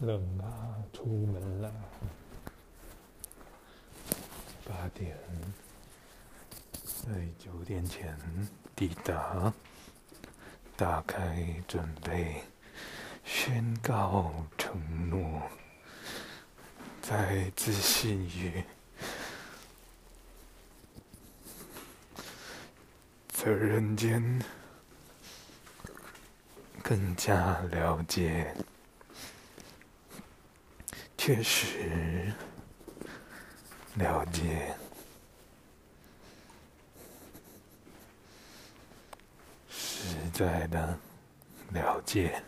冷啊，出门了。八点，在九点前抵达，打开准备，宣告承诺，在自信于责任间更加了解。确实了解，实在的了解，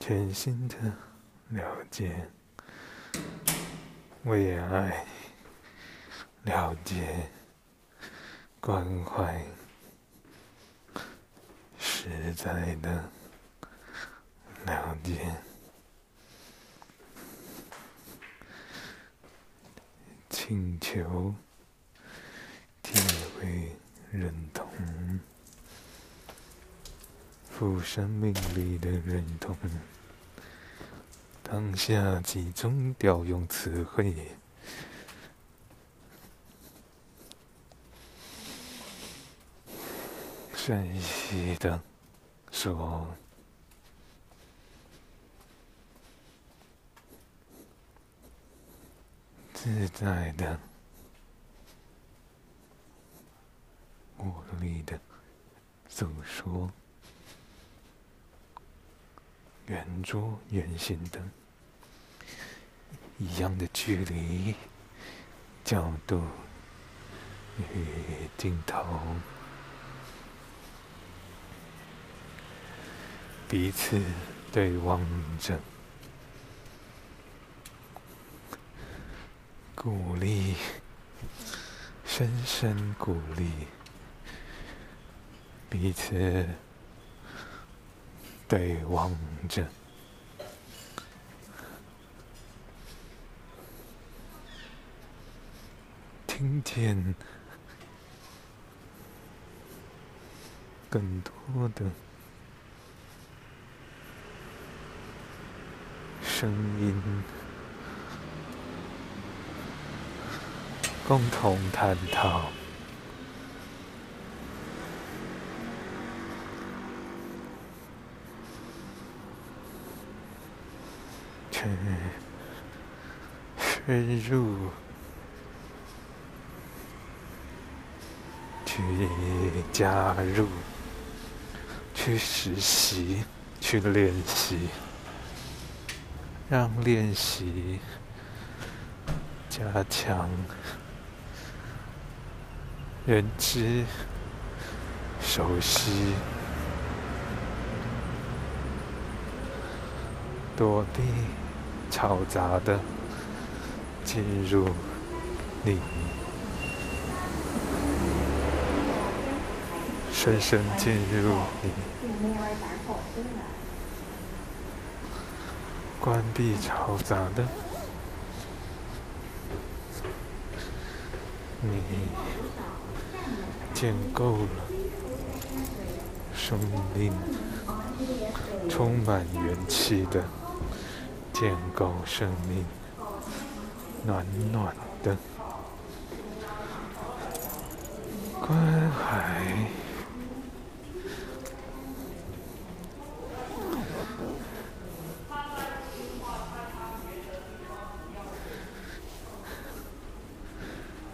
全新的了解，为爱了解。关怀，实在的了解，请求体会认同，负生命力的认同，当下集中调用词汇。珍惜的说，自在的、无力的诉说，圆桌圆形的，一样的距离、角度与镜头。彼此对望着，鼓励，深深鼓励，彼此对望着，听见更多的。声音，共同探讨，去深入，去加入，去实习，去练习。让练习加强认知、熟悉、躲避嘈杂的进入你，深深进入你。关闭嘈杂的，你建构了生命，充满元气的建构生命，暖暖的关怀。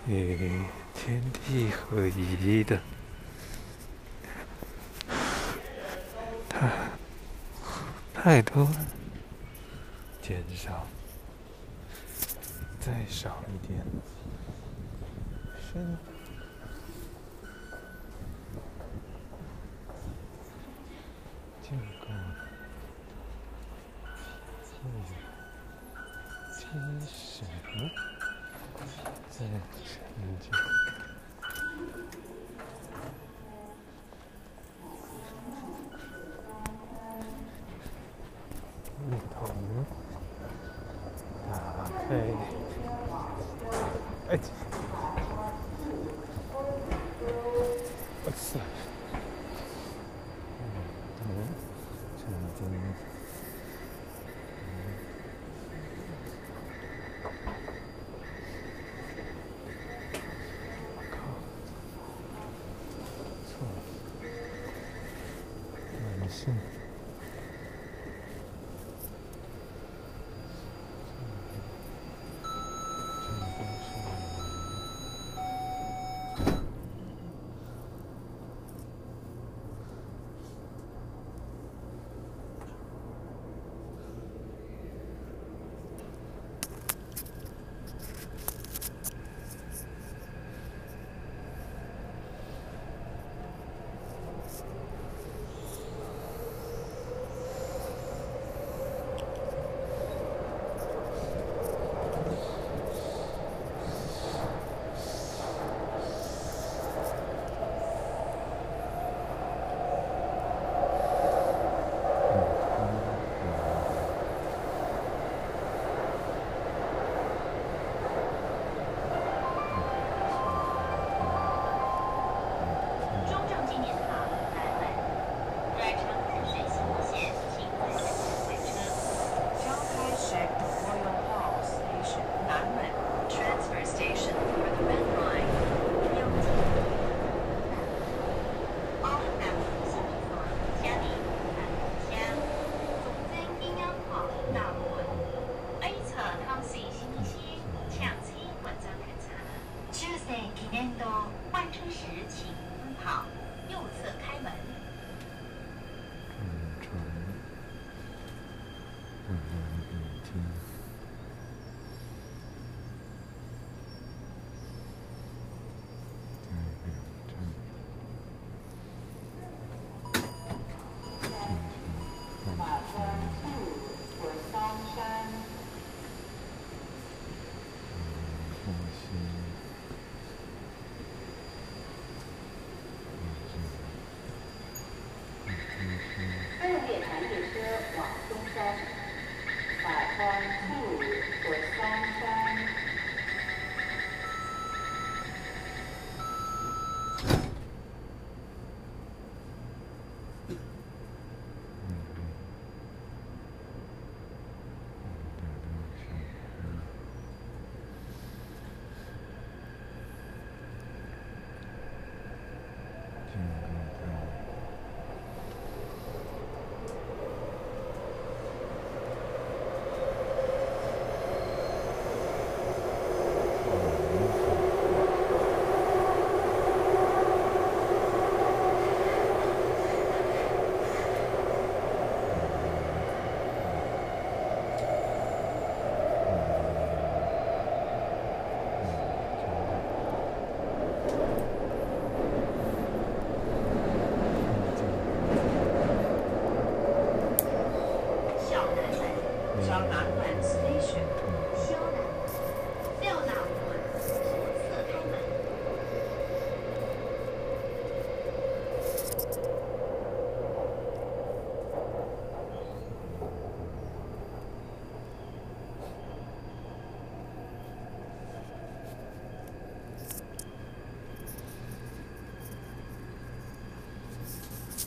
与天可以的，太太多了，减少，再少一点，深，一同打开，哎，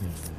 Yeah.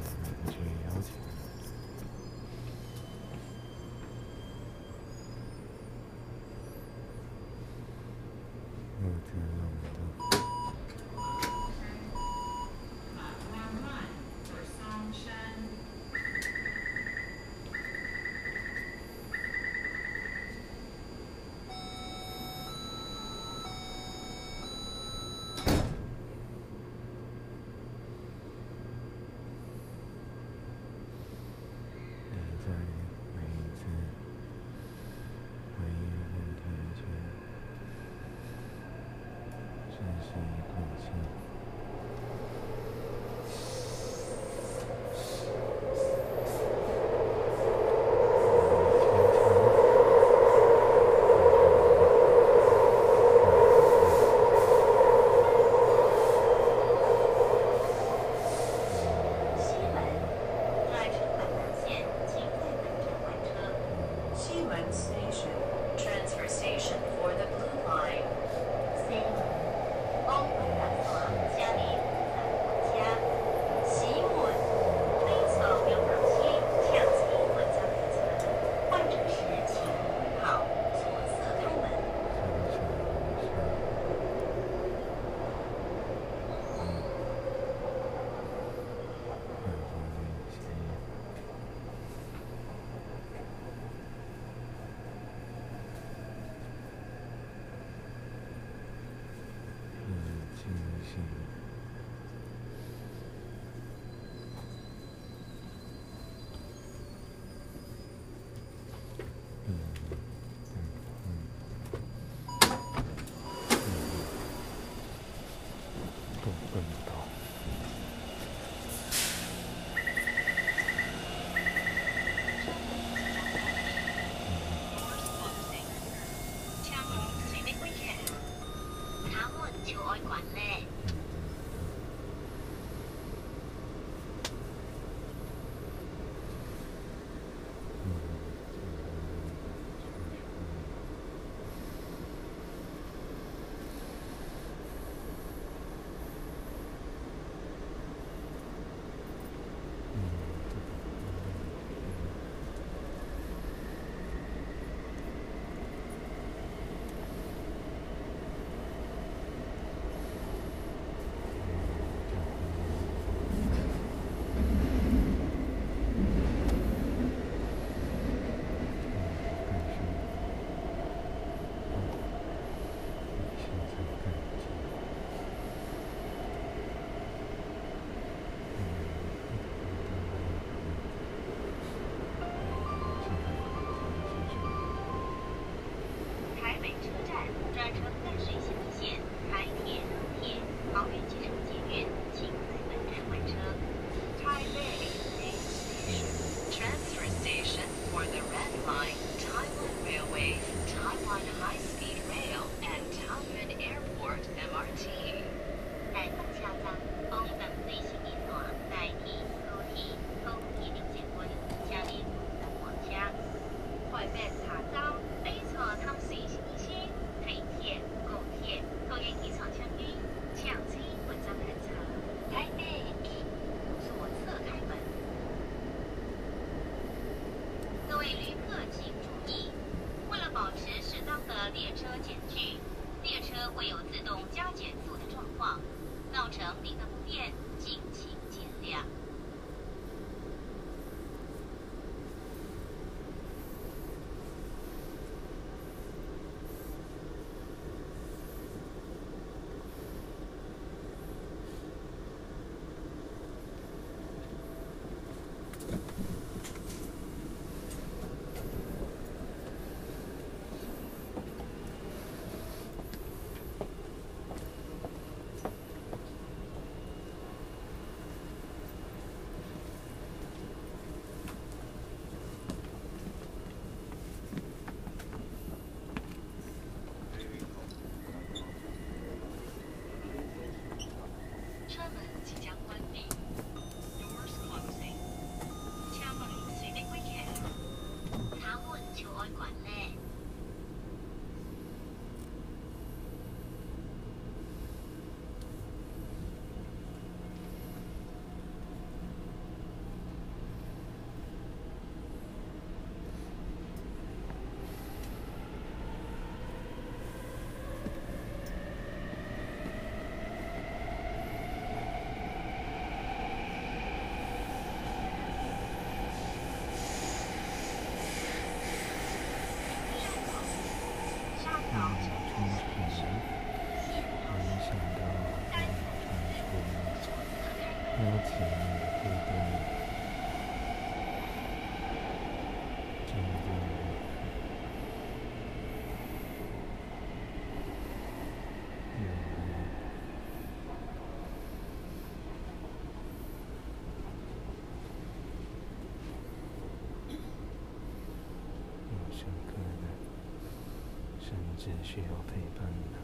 只需要陪伴的，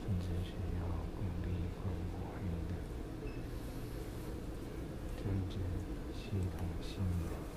甚至需要鼓励关怀的，甚至系统性的。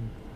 Mm.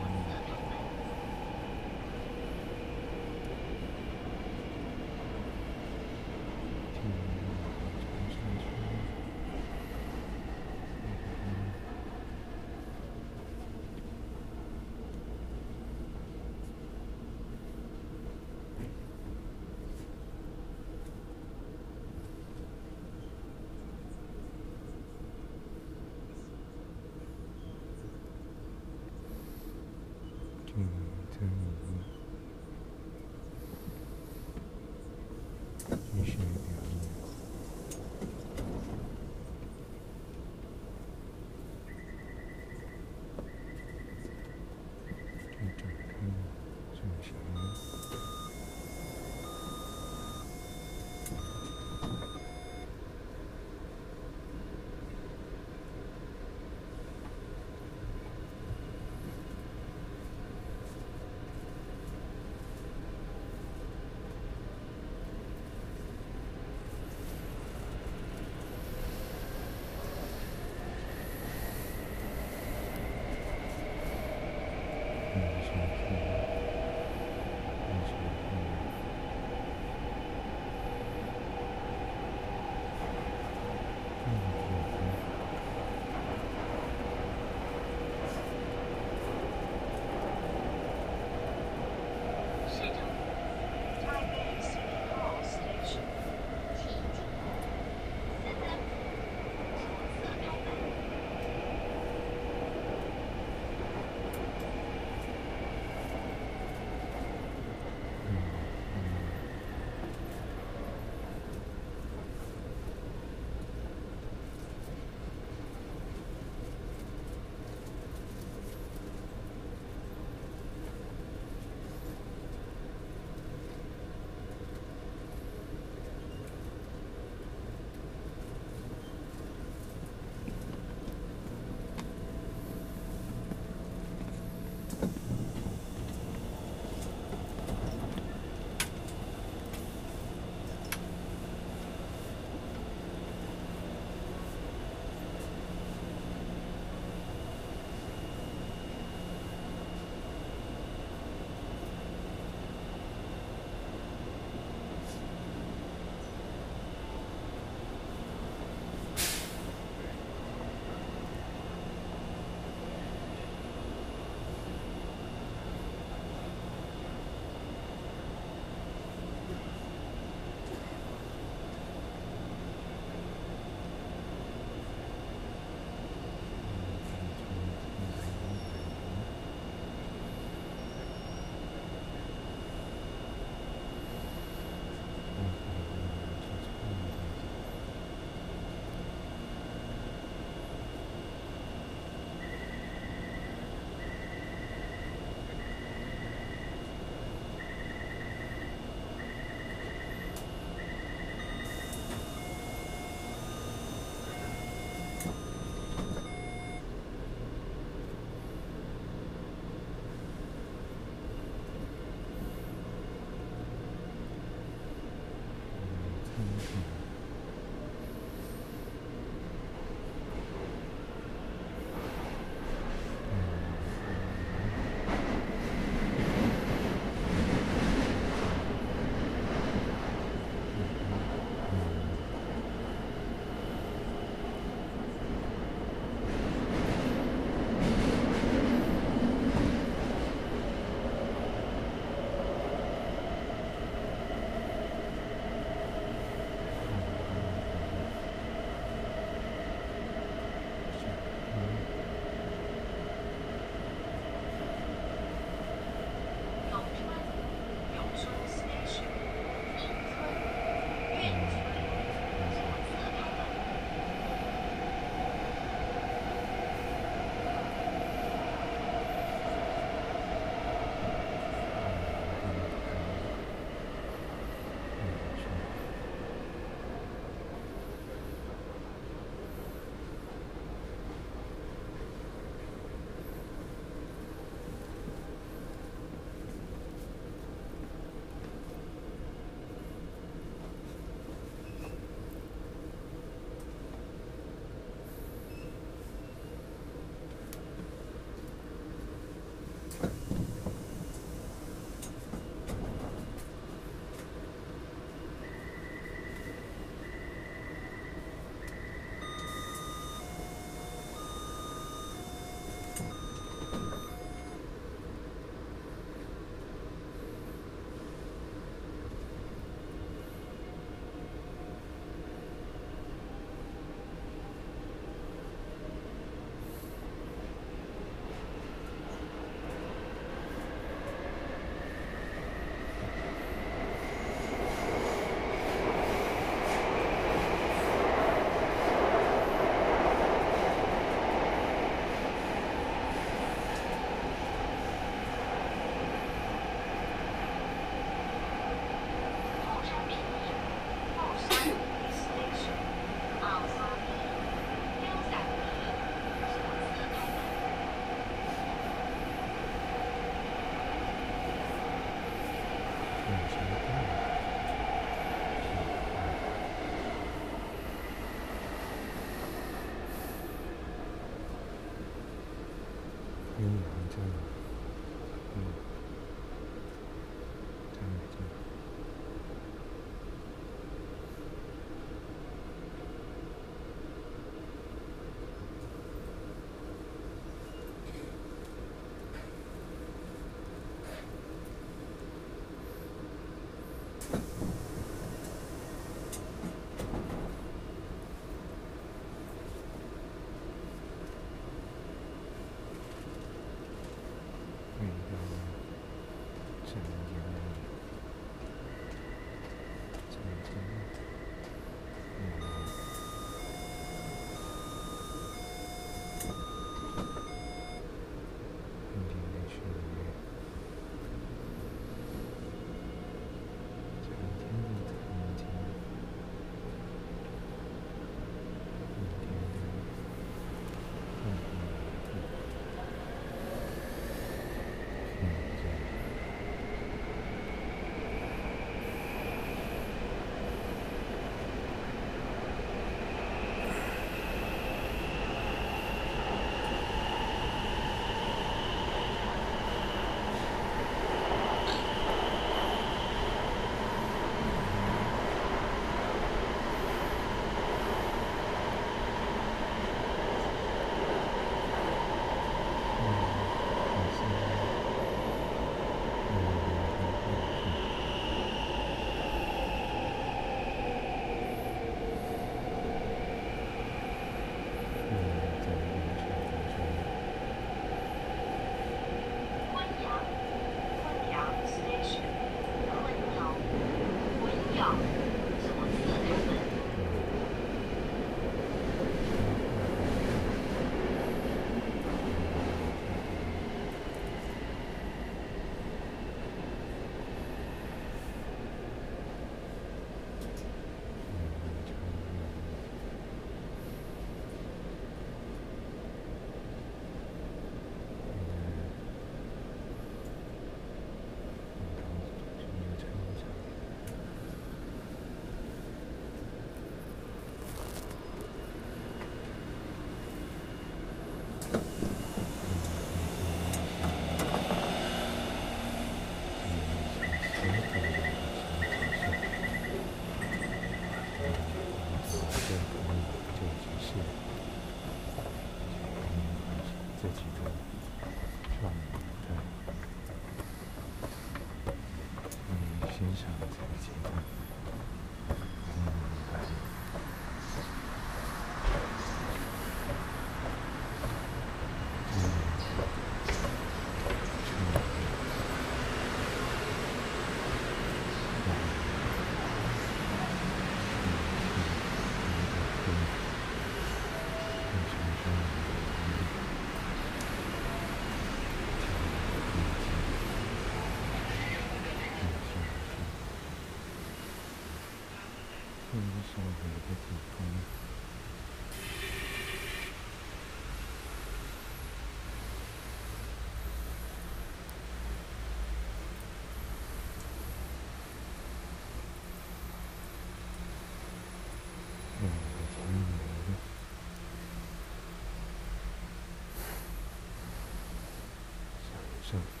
享受。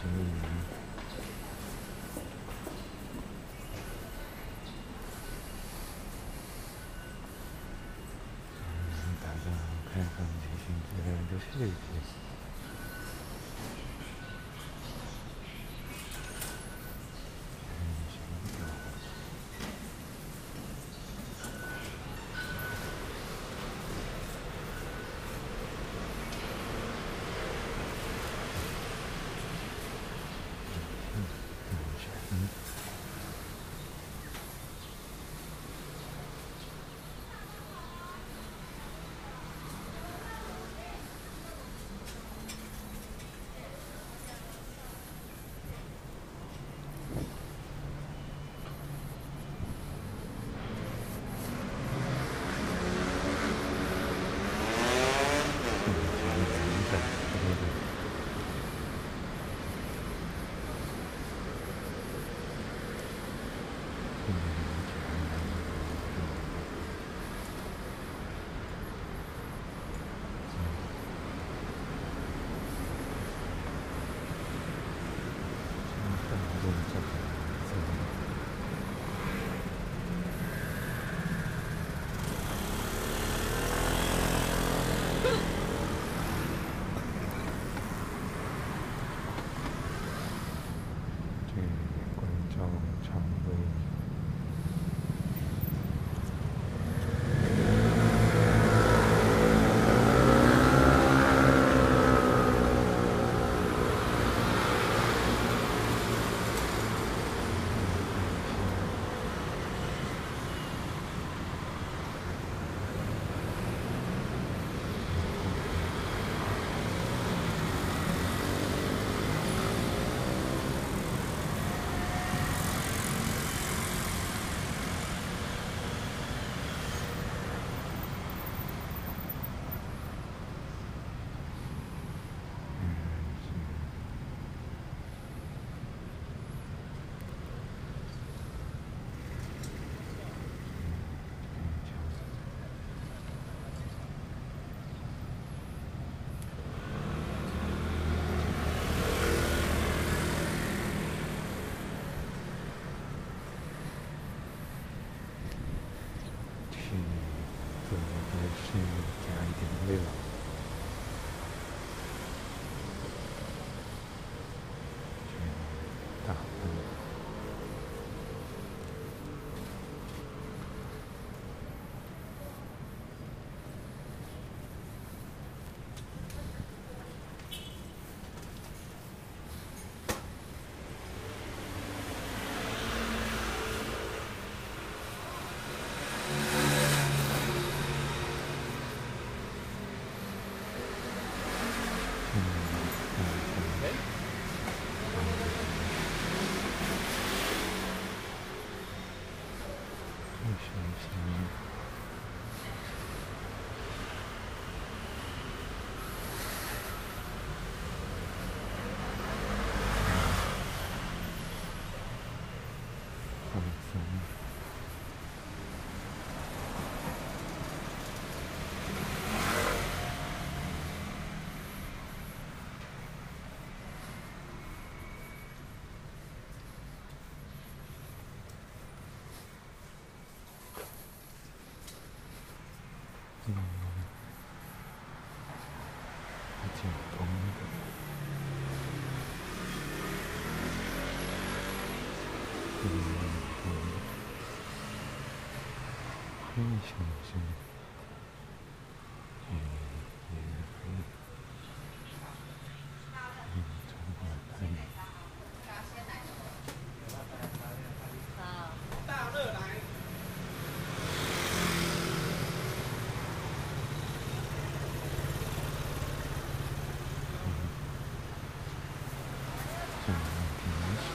所以，嗯，大家开放进行这想象，嗯，也可以，嗯，充满太阳。大热来。这样平时。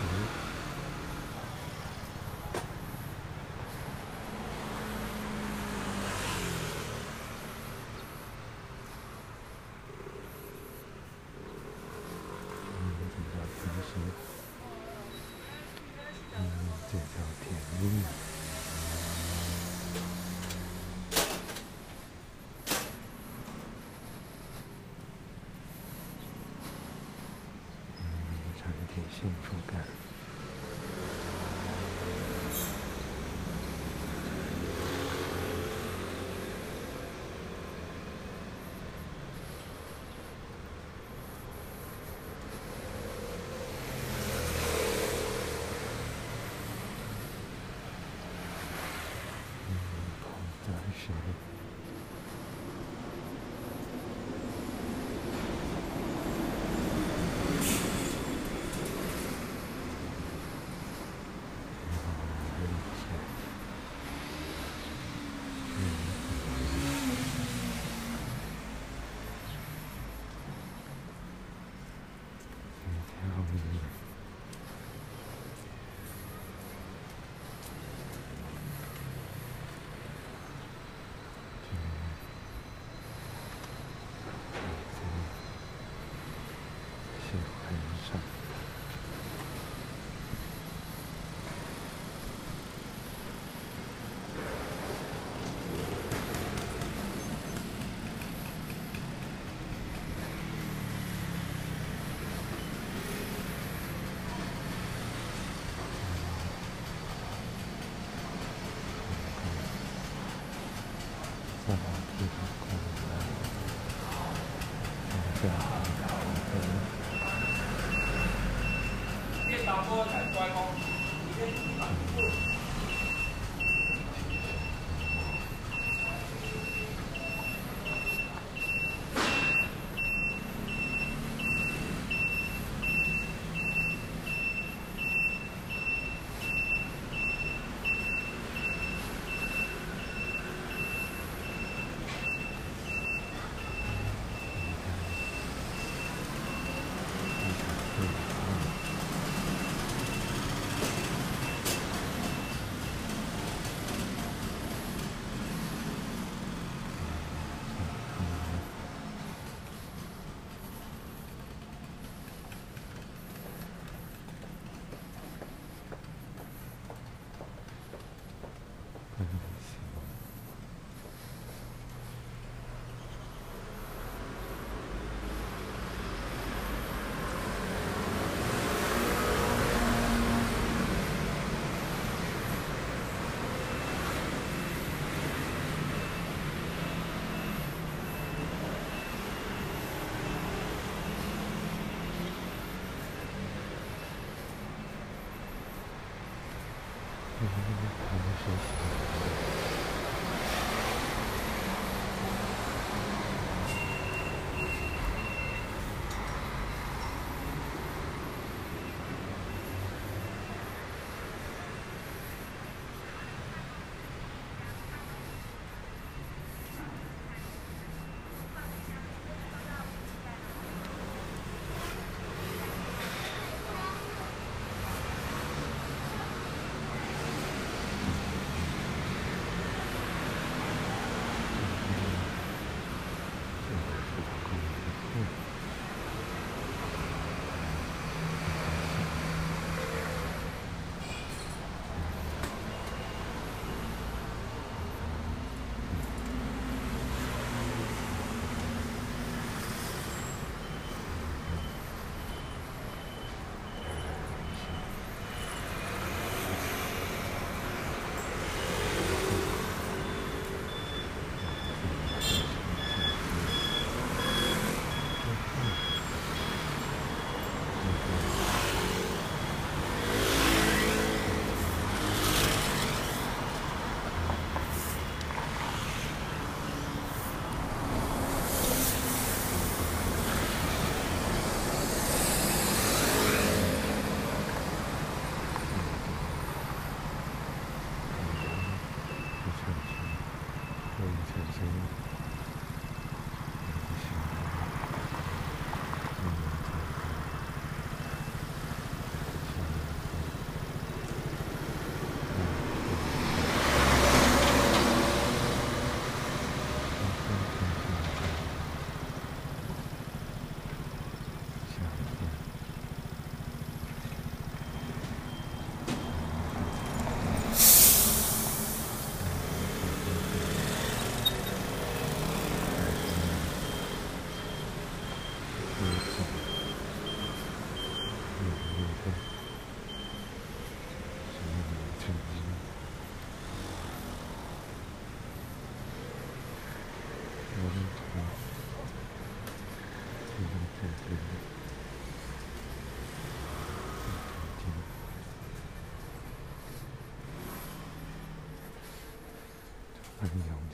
嗯，这叫平时。嗯，这叫甜蜜。嗯，产品幸福感。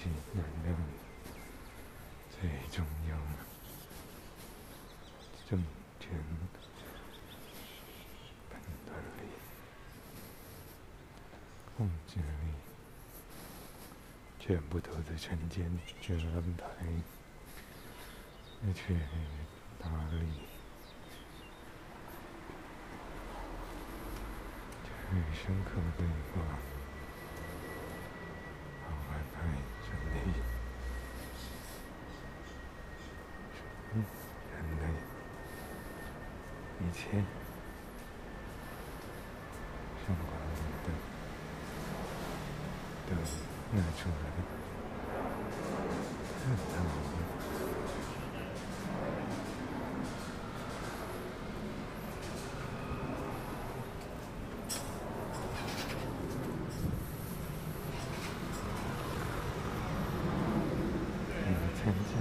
很拥挤能量最重要的正全判断力、控制力，全部都在晨间去安排，而且打理，最深刻对话，好安排整理，嗯，人类一切相关的都拿出来，探讨。嗯，参加。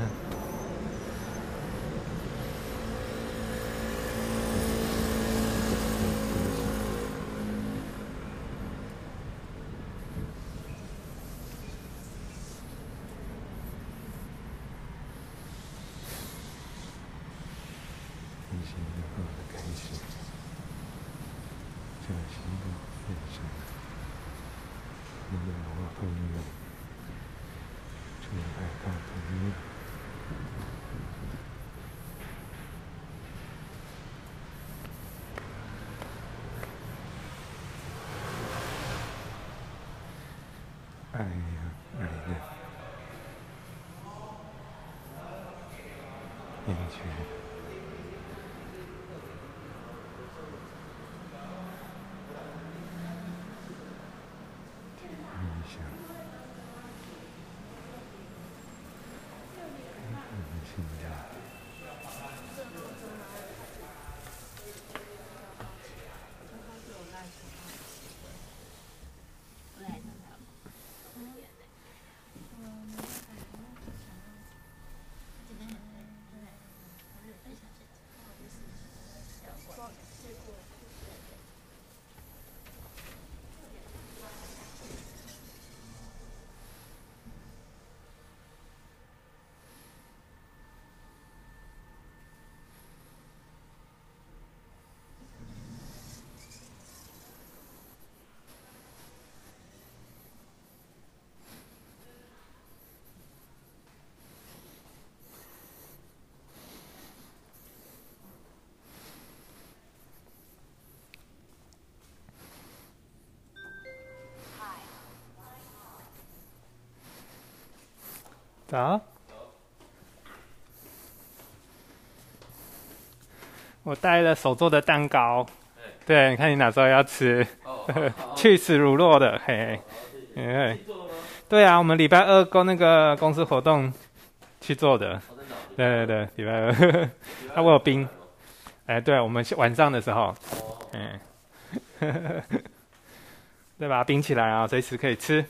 一新的好的开始，崭新的人生，你的好朋友，纯爱大朋友。爱呀爱的，厌倦。冥想，嗯，心跳。早。我带了手做的蛋糕，对，你看你哪时候要吃？去死乳酪的，嘿，嘿，对啊，我们礼拜二跟那个公司活动去做的，对对对，礼拜二，啊，我有冰，哎，对，我们晚上的时候，嗯，对吧？冰起来啊，随时可以吃。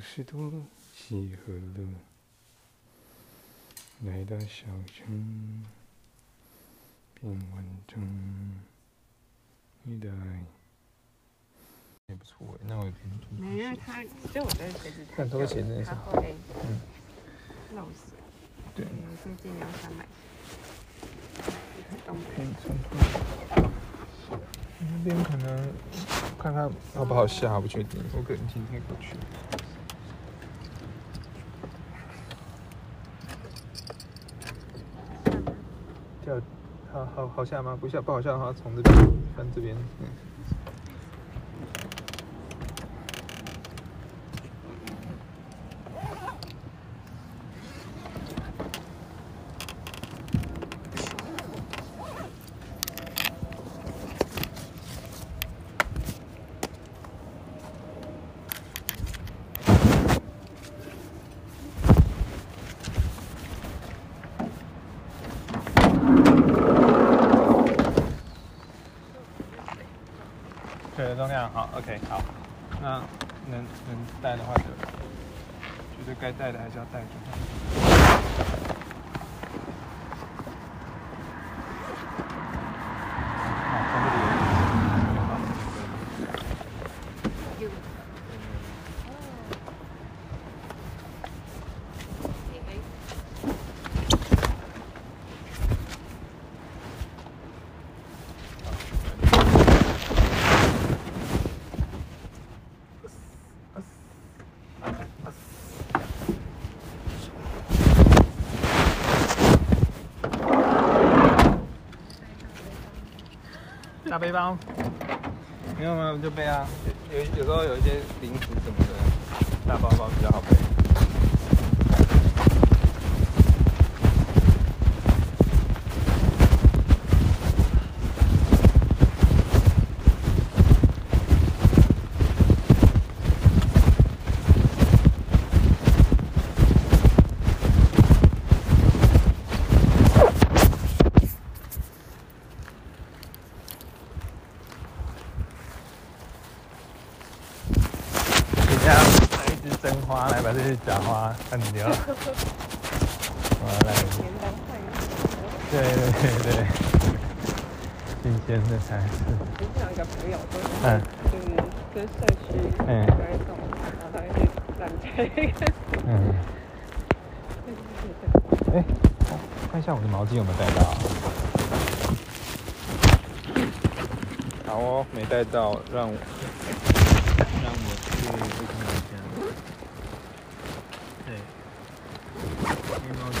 是多喜和乐，来到小城变完整，你的爱也不错哎，那我也可以去没有他，就我在鞋子太很多鞋真的嗯对，嗯，所以尽量少买。动可以穿脱。那边可能看看好不好下，不确定，我可能今天过去。掉，好好好下吗？不下不好下的话，从这边翻这边。水的重量好，OK，好。那能能带的话就，觉得该带的还是要带着。好，从这里好大背包，没有没有就背啊，有有有时候有一些零食什么的，大包包比较好背。等下拿一支真花来把这些假花干掉。我来，年对对对。对，新鲜的才是。之前有一个朋友说，嗯。就是跟社区嗯。有一种，然后他会去嗯，哎、看一下我的毛巾有没有带到。啊。好哦，没带到，让我让我去去看一下。对，没毛巾。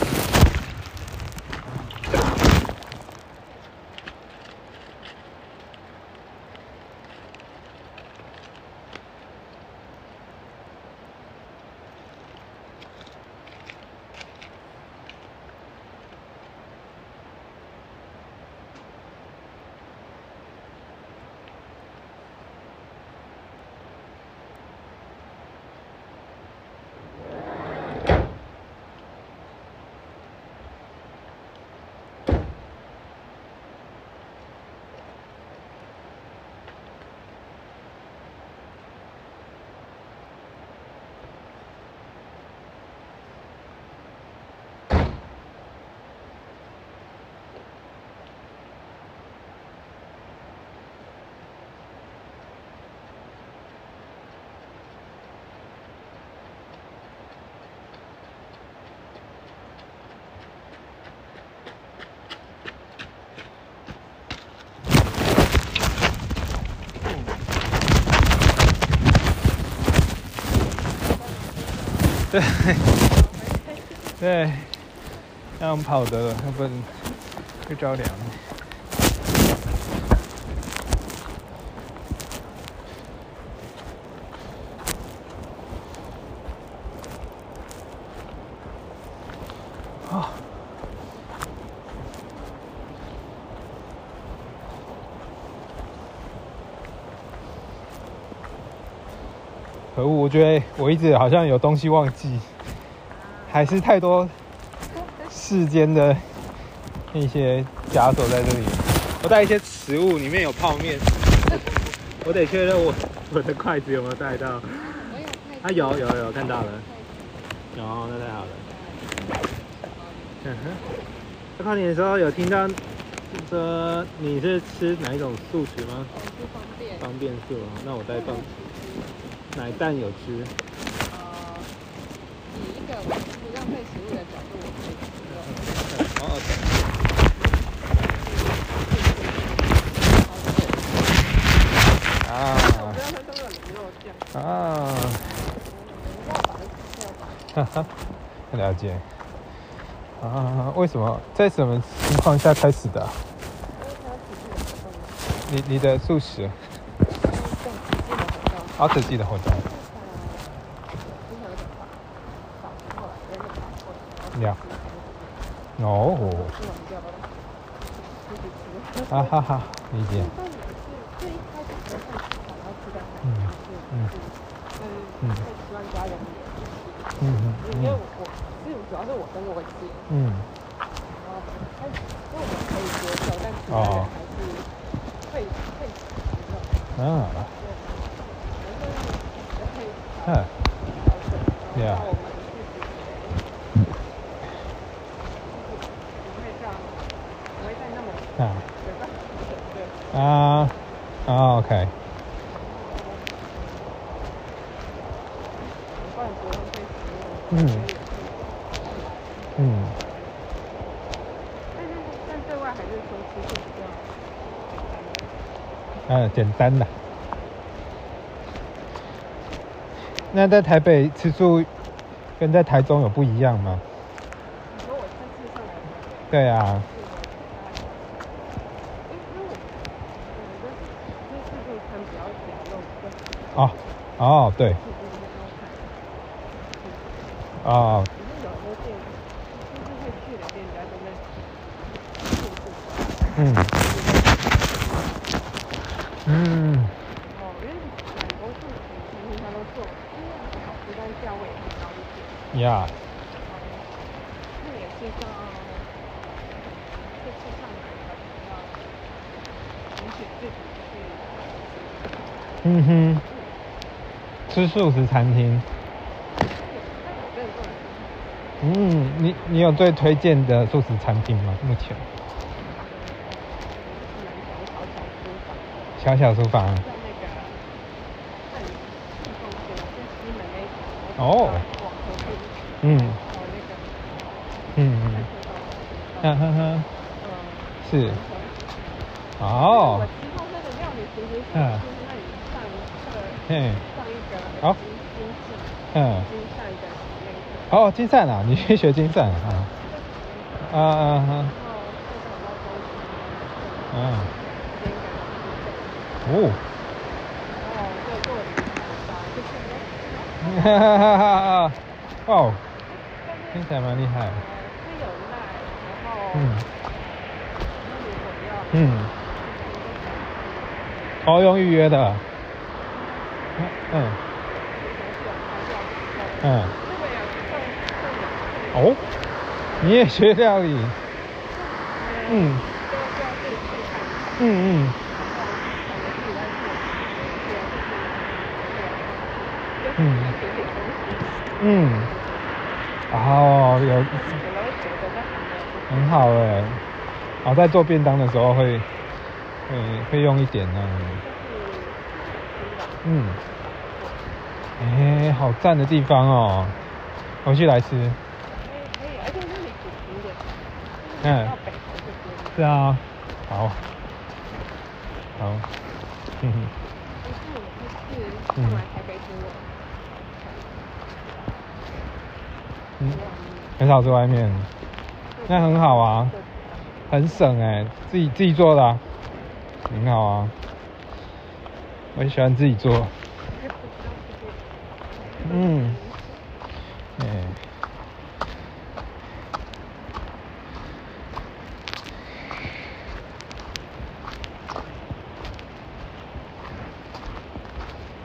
对，对，这样跑得了，要不然会着凉。我觉得我一直好像有东西忘记，还是太多世间的那些枷锁在这里。我带一些食物，里面有泡面，我得确认我我的筷子有没有带到。啊，有有有看到了，哦，那太好了。嗯哼，在跨年的时候有听到说你是吃哪一种素食吗？我是方便，方便素哦，那我再放奶蛋有吃。呃，以一个不浪费食物的角度，我可以。啊，哈哈，了解。啊，为什么在什么情况下开始的、你你的素食，的活动，啊，自己的活动，呀哦，吃完掉了，自己吃。啊哈哈，理解，但也是最一开始的时候会想要吃的很嗯是是，嗯，会希望家人也一起，嗯嗯因为我嗯我是主要是我跟我姐，嗯，然后但因为我们可以接受，但其他人哦还是会会喜欢这种，啊，对，然后也会嗯，调整，然 Yeah 后让我们自己不会这样，不会再那么啊觉得很对。啊啊，OK，不然不会被食物，嗯所以也是嗯，但是但对外还是说吃是比较简单的。那在台北吃素跟在台中有不一样吗？对啊，哦哦，对。哦，嗯哦，因为很多自助餐厅它都做，因为很好吃，但价位也很高一点。呀，这也是到这次上来的比较允许自己去，嗯哼，吃素食餐厅。嗯你你有最推荐的素食餐厅吗？目前。小小厨房。哦。嗯。嗯嗯嗯。哼哼是。哦我，知道那个料理其实是嗯就是那里上课嘿，上一个好精精进嗯，精善的那一课。哦，金善啊，你去学金善啊，啊啊啊，嗯，再找到中间那个哦，哈哈哈哈哈，哇哦，听起来蛮厉害，嗯。嗯，哦，用预约的，嗯。嗯，哦，你也学料理，嗯。就就要自己去看，嗯。嗯，然后有。很好哎，我在做便当的时候会会会用一点呢，嗯，哎，好赞的地方哦，回去来吃，可以可以，而且那里古景点，嗯，是啊，好，好，哼哼，嗯，很少吃外面，那很好啊，很省哎，自己自己做的、啊，很好啊，我也喜欢自己做，嗯，哎、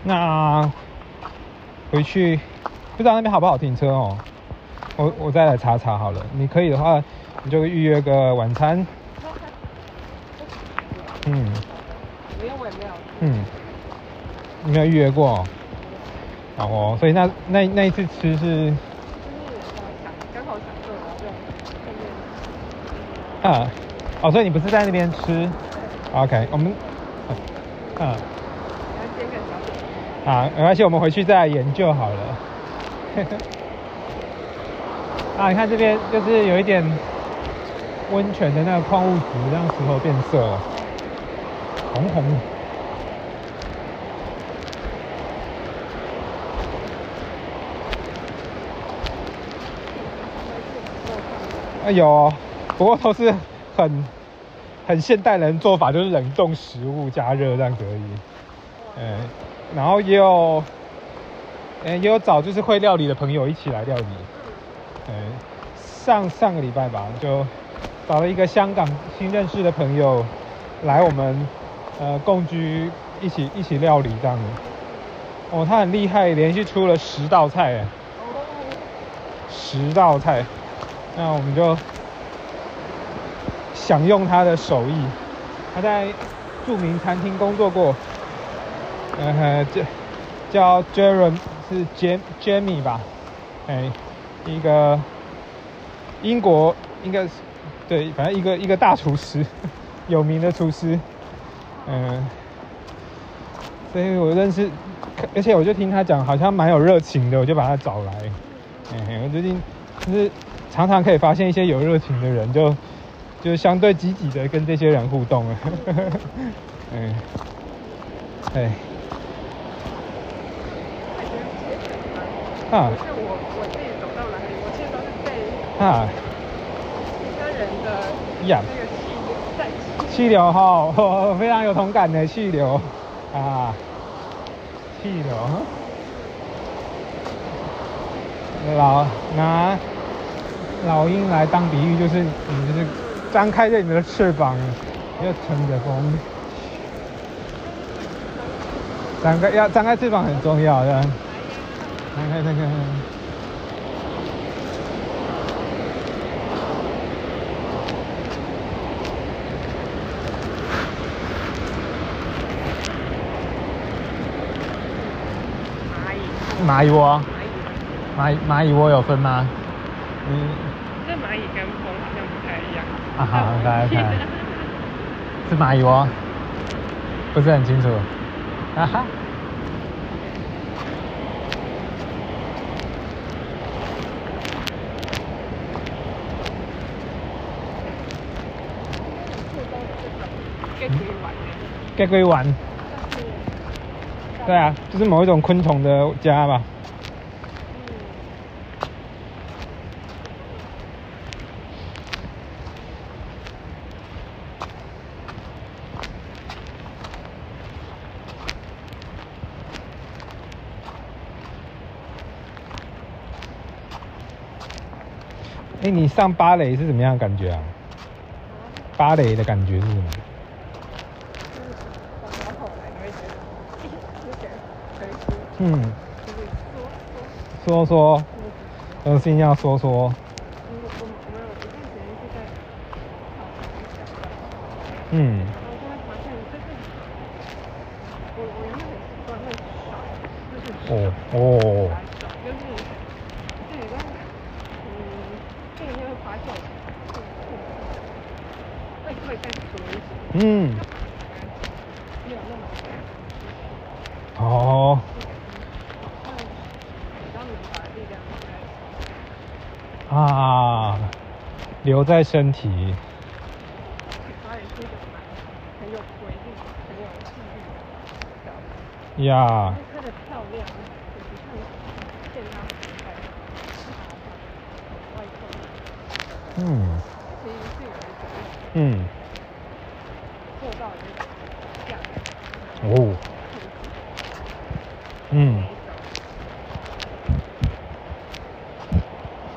那回去不知道那边好不好停车哦，我我再来查查好了。你可以的话，你就预约个晚餐。嗯没有我也没有，嗯，你没有预约过哦？好哦，所以那那那一次吃是啊，哦，所以你不是在那边吃？OK，我们啊啊，没关系，我们回去再研究好了。啊，你看这边就是有一点温泉的那个矿物质，让石头变色了，红红的。啊有哦，不过都是很很现代人做法，就是冷冻食物加热这样子而已。嗯，然后也有，嗯，也有找就是会料理的朋友一起来料理。嗯，上上个礼拜吧，就找了一个香港新认识的朋友来我们呃共居一起一起料理这样子。哦，他很厉害，连续出了十道菜哎，十道菜。那我们就享用他的手艺。他在著名餐厅工作过，呃，叫叫 Jeremy 是 Jam Jamie 吧？哎，一个英国应该是对，反正一个一个大厨师，有名的厨师。嗯、所以我认识，而且我就听他讲，好像蛮有热情的，我就把他找来。嗯、我最近就是常常可以发现一些有热情的人，就就相对积极的跟这些人互动了。嗯，哎，感觉节省嘛。啊不是我我自己走到哪里，我其实都是被啊其他人的呀，那个气流带起。气流哈、我 非常有同感的气流啊，气流。老拿老鹰来当比喻，就是你就是张开着你的翅膀，要乘着风。张开要张开翅膀很重要的，张开那个。蚂蚁，蚂蚁窝，蚂蚁，蚂蚁窝有分吗？嗯，这蚂蚁跟风好像不太一样。啊好来来是蚂蚁窝，不是很清楚。啊哈。该可以玩的。该归玩。对啊，就是某一种昆虫的家吧。哎、你上芭蕾是怎么样的感觉啊？芭蕾的感觉是什么？走到后来你会觉得，哎，有点可以说，嗯，说说，嗯，呃，心要说说。嗯，哦哦，来甩，就是就有个嗯，这个你会发现，会会再熟一些，嗯，没有那么哦，像比较能把力量在啊，留在身体。呀，嗯嗯。哦，嗯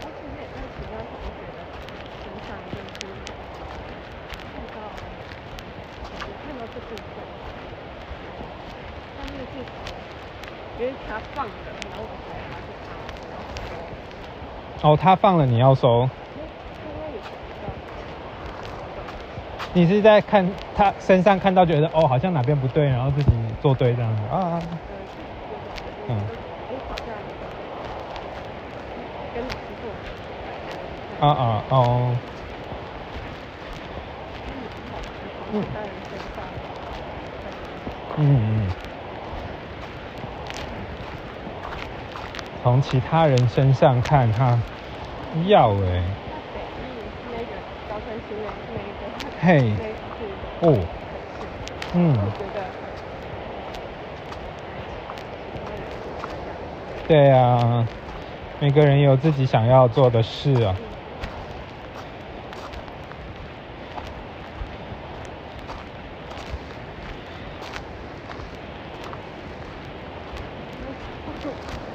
我其实也在其他同学的身上，就是看到，我看到这部分，但是是因为他放的，然后我才发现他，哦，他放了你要收，你是在看他身上看到觉得哦好像哪边不对，然后自己做对这样子。啊，呃，嗯。啊啊哦，嗯，嗯嗯。从其他人身上看，要哎、嘿哦，嗯，对啊，每个人有自己想要做的事啊。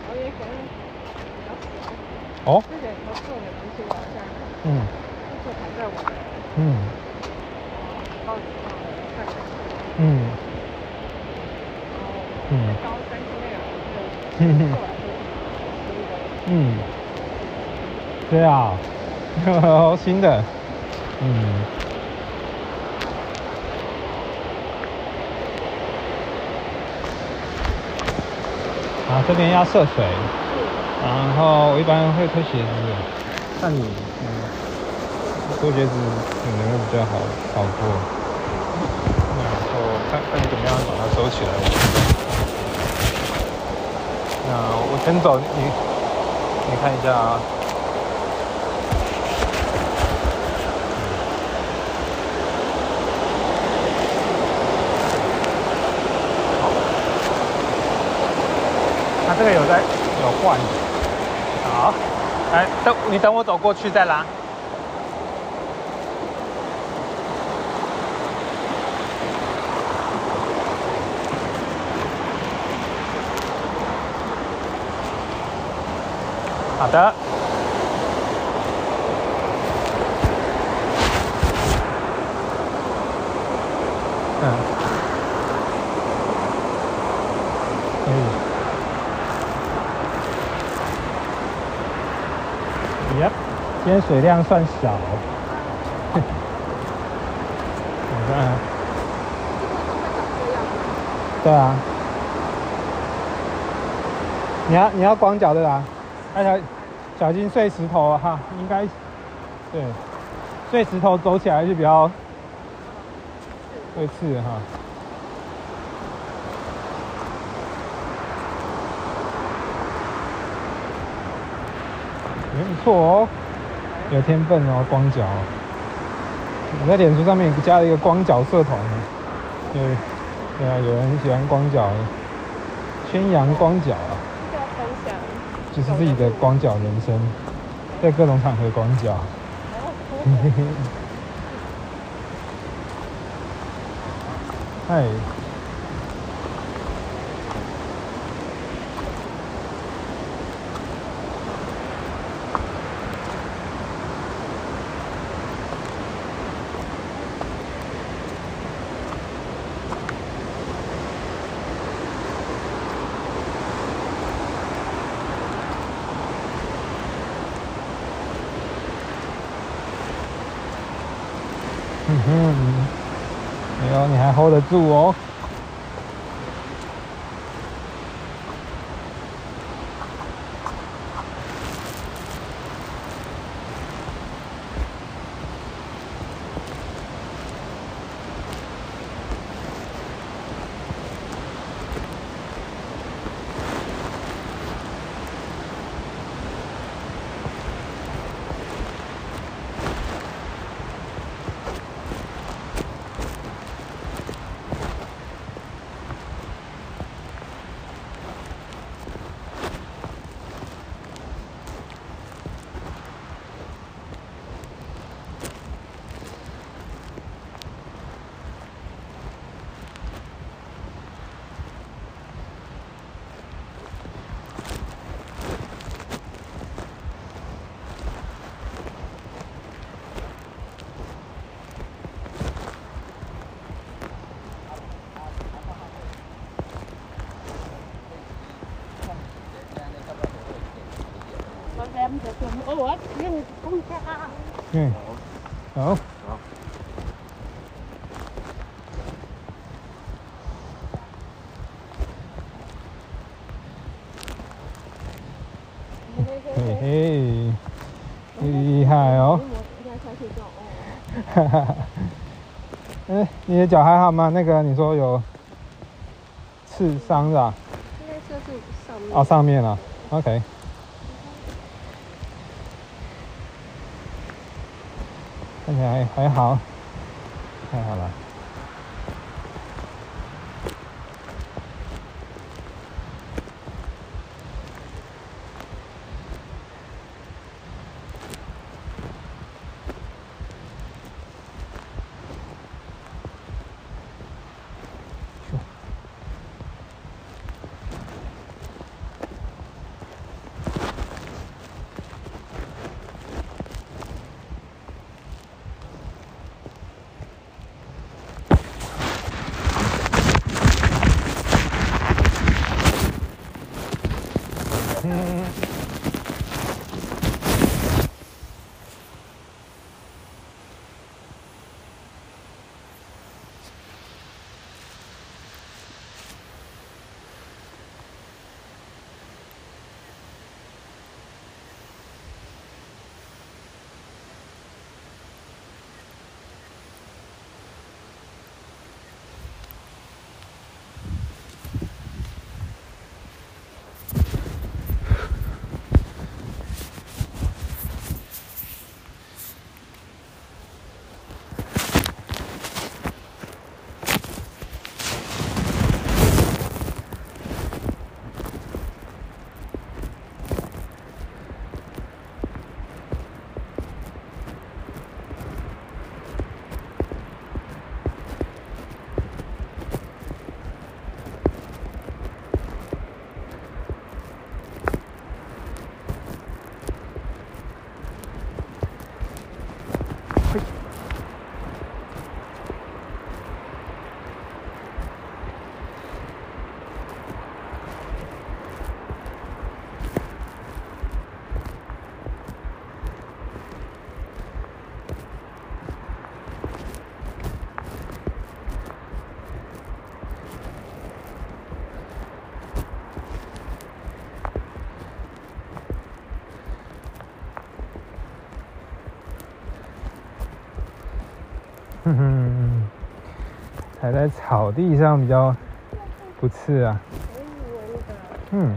我也可能比较喜欢。哦，之前他做的东西，我好像嗯就是排在我的嗯报纸上看的，嗯然嗯后高山新那个就嗯对我来说是一个嗯，对啊，新的，嗯。啊，这边要涉水，然后我一般会脱鞋子，看你，嗯，脱鞋子可能会比较好好过，然后看看你怎么样把它收起来。那我先走，你你看一下啊。它这个有在有换，好，来等你等我走过去再拉。好的。嗯。可以。Yep，今天水量算小。你看，对啊。你要你要光脚对吧？那小小心碎石头哈，应该对，碎石头走起来是比较会刺哈。也不错哦，有天分哦，光脚。我在脸书上面加了一个光脚社团，对，对啊，有人喜欢光脚，宣扬光脚啊，就是自己的光脚人生，在各种场合光脚。嗨，嗯哼，没有，你还 hold 得住哦。我我先冲一下。嗯，好。好。嘿嘿，厉害哦！哈哈，哎，你的脚还好吗？那个你说有刺伤是吧？应该就是上面。哦，上面啊，OK。你好。嗯踩在草地上比较不刺啊。嗯。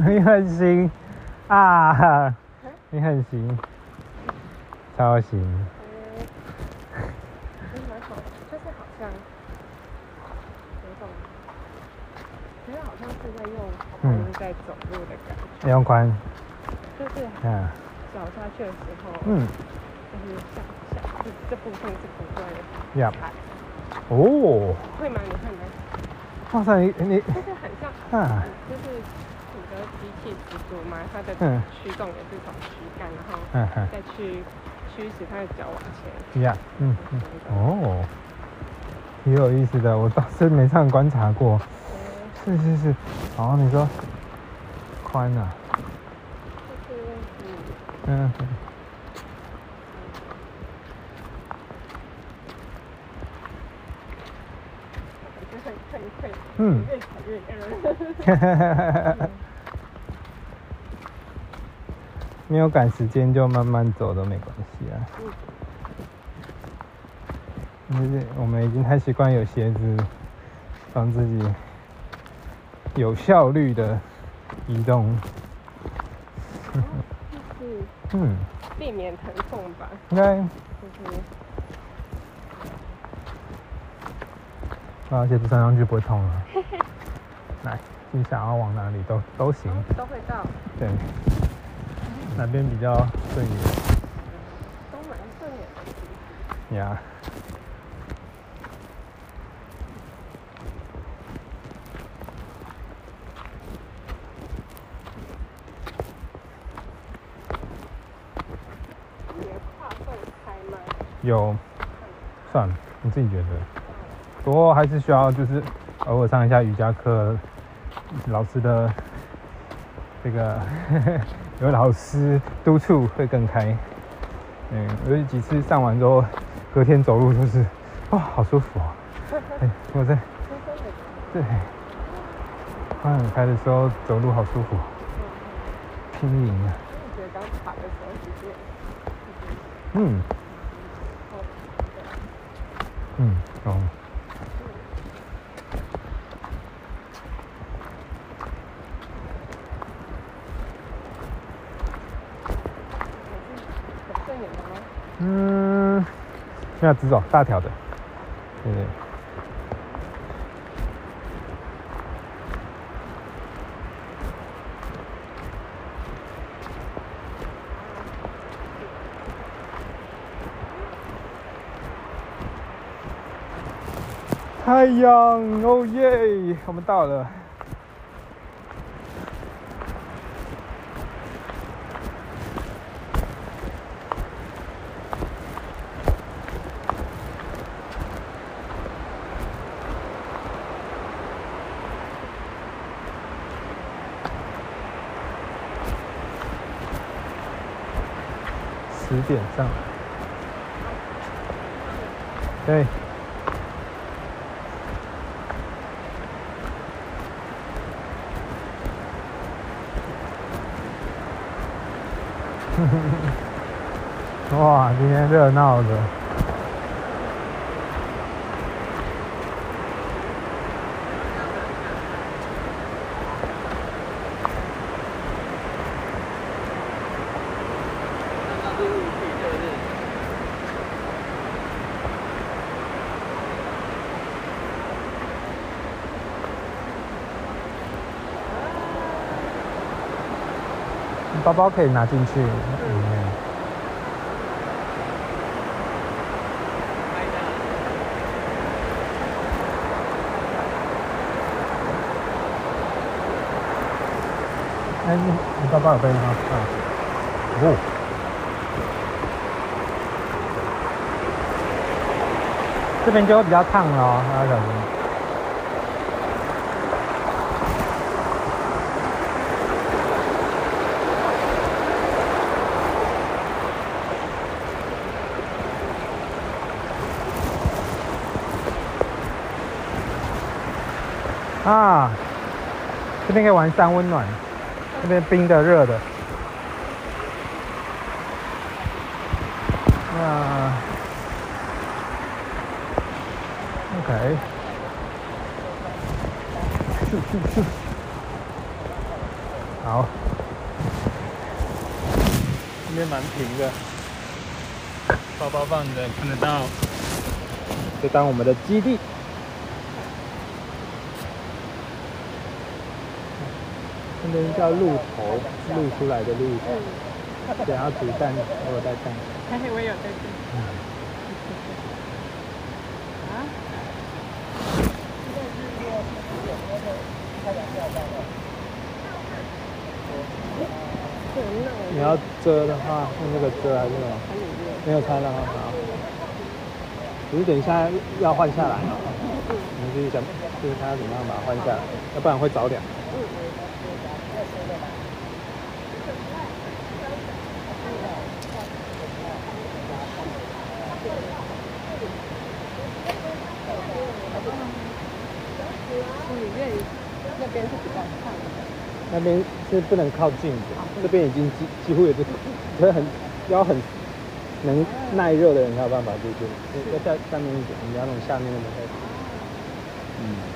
很行啊，你很行，超行。呃，还蛮好的，就是好像有种，其实好像是在用在走路的感觉，用宽，就是嗯脚下去的时候，嗯，就是下下这这部分是不会呀踩，哦，会吗？你看吗？哇塞，你你就是很像，啊就是你的机器十足嘛，它的嗯。驱动也是从躯干，然后再去驱使它的脚往前。呀，嗯嗯，哦，挺有意思的，我倒是没这样观察过。呃是是是，哦，你说宽啊，就是嗯，嗯，嗯 没有赶时间就慢慢走都没关系啊。就是我们已经太习惯有鞋子帮自己有效率的移动，就是嗯，避免疼痛吧，应该。就是把鞋子穿上去不会痛了。来，你想要往哪里都都行，都会到，对，哪边比较顺眼都蛮顺眼的。呀？有，算了，你自己觉得。不过还是需要就是偶尔上一下瑜伽课，老师的这个有老师督促会更开。嗯，有几次上完之后，隔天走路就是，哇、好舒服哦。哎，我在对，花很开的时候走路好舒服，轻盈啊。嗯哦，嗯，哦。很顺眼的吗？嗯，没有直走，大条的，对对。太阳，哦耶！我们到了。十点上。对。哇，今天热闹的。包包可以拿进去里面。哎，你你包包有背吗？啊，哦。这边就会比较烫了哦，大家小心。这边可以玩三温暖，这边冰的、热的。那，OK，咻咻咻，好，这边蛮平的，包包放着看得到，就当我们的基地。那边叫鹿头，露出来的鹿，等下煮蛋，我有带蛋。嘿嘿，我有在这。啊？你要遮的话，用那个遮还是什么？没有穿了哈，好。只是等一下要换下来，我们自己想，就是看要怎么样把它换下来，要不然会着凉。里面那边是比较看的。那边是不能靠近的，这边已经几几乎也是，所以很要很能耐热的人才有办法进去，要下下面一点，你要那种下面那么热。嗯。